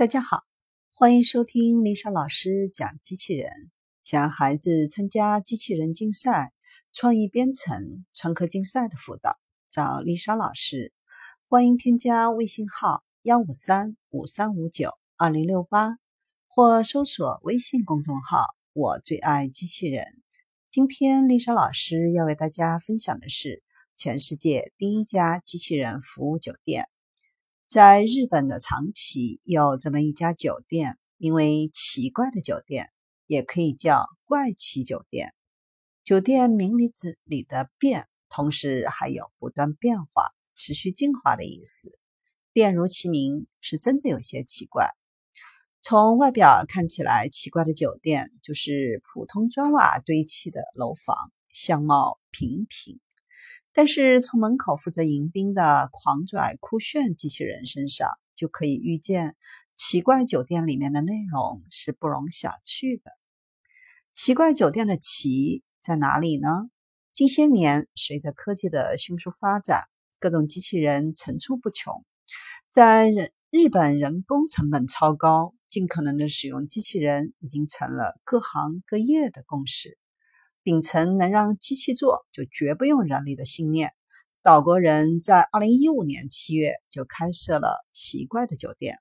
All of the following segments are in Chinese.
大家好，欢迎收听丽莎老师讲机器人。想让孩子参加机器人竞赛、创意编程、创客竞赛的辅导，找丽莎老师。欢迎添加微信号幺五三五三五九二零六八，或搜索微信公众号“我最爱机器人”。今天丽莎老师要为大家分享的是全世界第一家机器人服务酒店。在日本的长崎有这么一家酒店，名为“奇怪的酒店”，也可以叫“怪奇酒店”。酒店名里子里的“变”，同时还有不断变化、持续进化的意思。店如其名，是真的有些奇怪。从外表看起来，奇怪的酒店就是普通砖瓦堆砌的楼房，相貌平平。但是从门口负责迎宾的狂拽酷炫机器人身上，就可以预见奇怪酒店里面的内容是不容小觑的。奇怪酒店的奇在哪里呢？近些年，随着科技的迅速发展，各种机器人层出不穷。在日本，人工成本超高，尽可能的使用机器人已经成了各行各业的共识。秉承能让机器做就绝不用人力的信念，岛国人在二零一五年七月就开设了奇怪的酒店。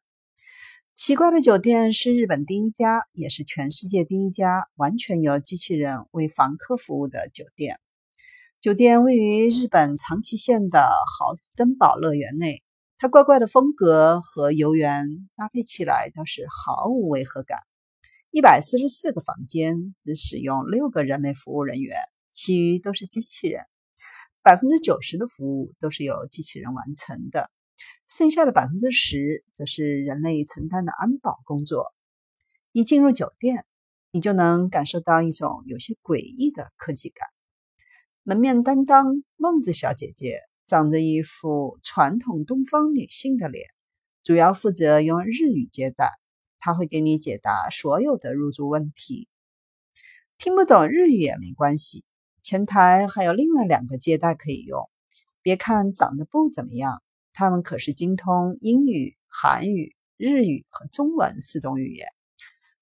奇怪的酒店是日本第一家，也是全世界第一家完全由机器人为房客服务的酒店。酒店位于日本长崎县的豪斯登堡乐园内，它怪怪的风格和游园搭配起来倒是毫无违和感。一百四十四个房间只使用六个人类服务人员，其余都是机器人。百分之九十的服务都是由机器人完成的，剩下的百分之十则是人类承担的安保工作。一进入酒店，你就能感受到一种有些诡异的科技感。门面担当孟子小姐姐长着一副传统东方女性的脸，主要负责用日语接待。他会给你解答所有的入住问题，听不懂日语也没关系。前台还有另外两个接待可以用，别看长得不怎么样，他们可是精通英语、韩语、日语和中文四种语言，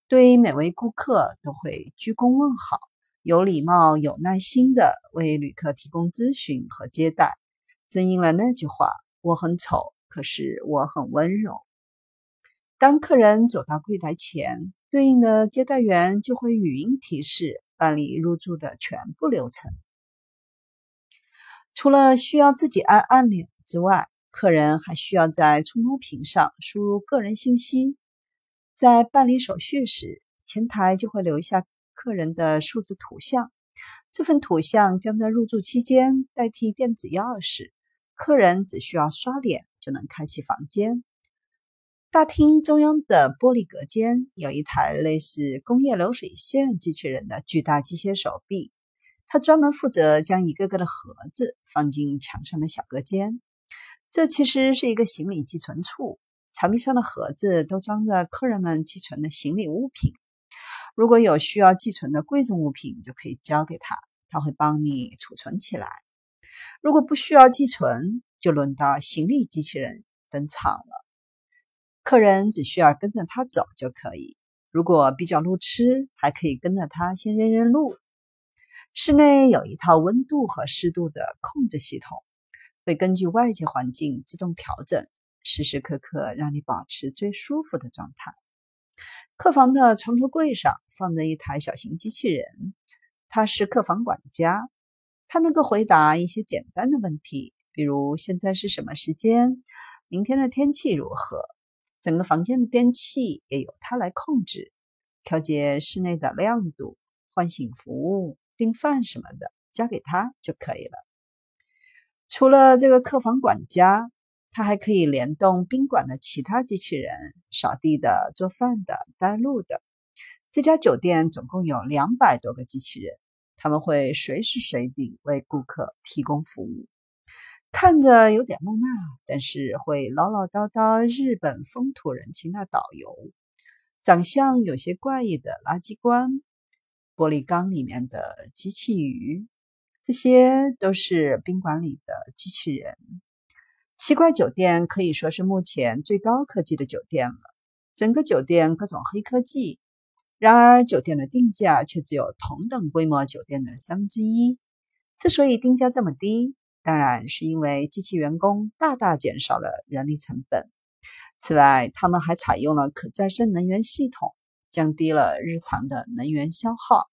对每位顾客都会鞠躬问好，有礼貌、有耐心的为旅客提供咨询和接待。正应了那句话：“我很丑，可是我很温柔。”当客人走到柜台前，对应的接待员就会语音提示办理入住的全部流程。除了需要自己按按钮之外，客人还需要在触摸屏上输入个人信息。在办理手续时，前台就会留下客人的数字图像，这份图像将在入住期间代替电子钥匙，客人只需要刷脸就能开启房间。大厅中央的玻璃隔间有一台类似工业流水线机器人的巨大机械手臂，它专门负责将一个个的盒子放进墙上的小隔间。这其实是一个行李寄存处，墙壁上的盒子都装着客人们寄存的行李物品。如果有需要寄存的贵重物品，就可以交给他，他会帮你储存起来。如果不需要寄存，就轮到行李机器人登场了。客人只需要跟着他走就可以。如果比较路痴，还可以跟着他先认认路。室内有一套温度和湿度的控制系统，会根据外界环境自动调整，时时刻刻让你保持最舒服的状态。客房的床头柜上放着一台小型机器人，它是客房管家，它能够回答一些简单的问题，比如现在是什么时间，明天的天气如何。整个房间的电器也由它来控制，调节室内的亮度、唤醒服务、订饭什么的，交给它就可以了。除了这个客房管家，它还可以联动宾馆的其他机器人，扫地的、做饭的、带路的。这家酒店总共有两百多个机器人，他们会随时随地为顾客提供服务。看着有点木讷，但是会唠唠叨叨、日本风土人情的导游，长相有些怪异的垃圾官，玻璃缸里面的机器鱼，这些都是宾馆里的机器人。奇怪酒店可以说是目前最高科技的酒店了。整个酒店各种黑科技。然而，酒店的定价却只有同等规模酒店的三分之一。之所以定价这么低，当然是因为机器员工大大减少了人力成本。此外，他们还采用了可再生能源系统，降低了日常的能源消耗。